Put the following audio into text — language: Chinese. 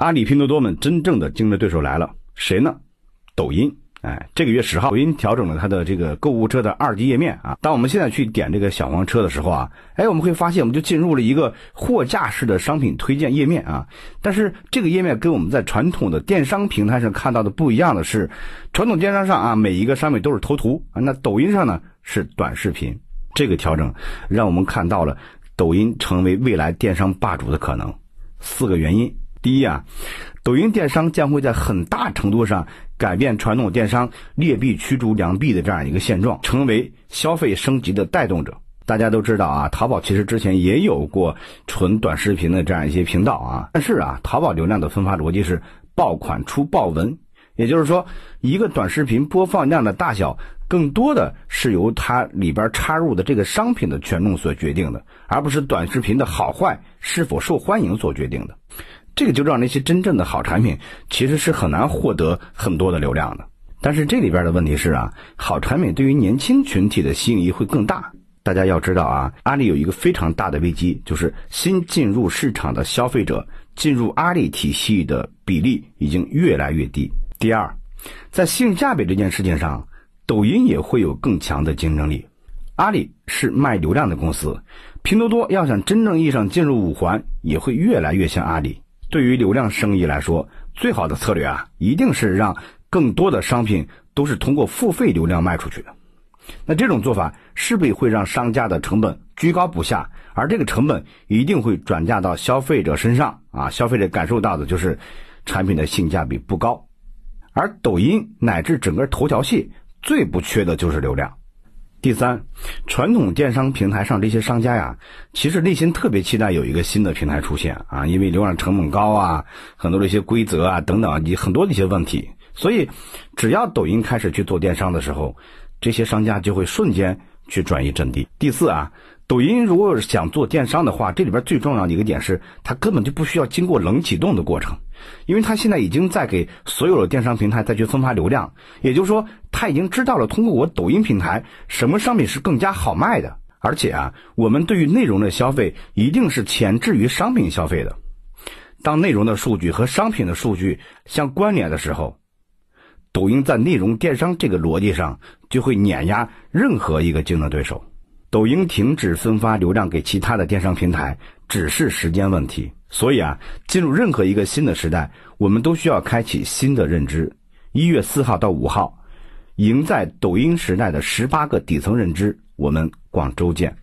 阿里、拼多多们真正的竞争对手来了，谁呢？抖音。哎，这个月十号，抖音调整了它的这个购物车的二级页面啊。当我们现在去点这个小黄车的时候啊，哎，我们会发现我们就进入了一个货架式的商品推荐页面啊。但是这个页面跟我们在传统的电商平台上看到的不一样的是，传统电商上啊，每一个商品都是头图啊，那抖音上呢是短视频。这个调整让我们看到了抖音成为未来电商霸主的可能。四个原因，第一啊，抖音电商将会在很大程度上。改变传统电商劣币驱逐良币的这样一个现状，成为消费升级的带动者。大家都知道啊，淘宝其实之前也有过纯短视频的这样一些频道啊，但是啊，淘宝流量的分发逻辑是爆款出爆文，也就是说，一个短视频播放量的大小，更多的是由它里边插入的这个商品的权重所决定的，而不是短视频的好坏是否受欢迎所决定的。这个就让那些真正的好产品其实是很难获得很多的流量的。但是这里边的问题是啊，好产品对于年轻群体的吸引力会更大。大家要知道啊，阿里有一个非常大的危机，就是新进入市场的消费者进入阿里体系的比例已经越来越低。第二，在性价比这件事情上，抖音也会有更强的竞争力。阿里是卖流量的公司，拼多多要想真正意义上进入五环，也会越来越像阿里。对于流量生意来说，最好的策略啊，一定是让更多的商品都是通过付费流量卖出去的。那这种做法势必会让商家的成本居高不下，而这个成本一定会转嫁到消费者身上啊。消费者感受到的就是产品的性价比不高，而抖音乃至整个头条系最不缺的就是流量。第三，传统电商平台上这些商家呀，其实内心特别期待有一个新的平台出现啊，因为流量成本高啊，很多的一些规则啊等等，你很多的一些问题，所以只要抖音开始去做电商的时候，这些商家就会瞬间去转移阵地。第四啊。抖音如果想做电商的话，这里边最重要的一个点是，它根本就不需要经过冷启动的过程，因为它现在已经在给所有的电商平台再去分发流量，也就是说，它已经知道了通过我抖音平台什么商品是更加好卖的，而且啊，我们对于内容的消费一定是前置于商品消费的。当内容的数据和商品的数据相关联的时候，抖音在内容电商这个逻辑上就会碾压任何一个竞争对手。抖音停止分发流量给其他的电商平台，只是时间问题。所以啊，进入任何一个新的时代，我们都需要开启新的认知。一月四号到五号，赢在抖音时代的十八个底层认知，我们广州见。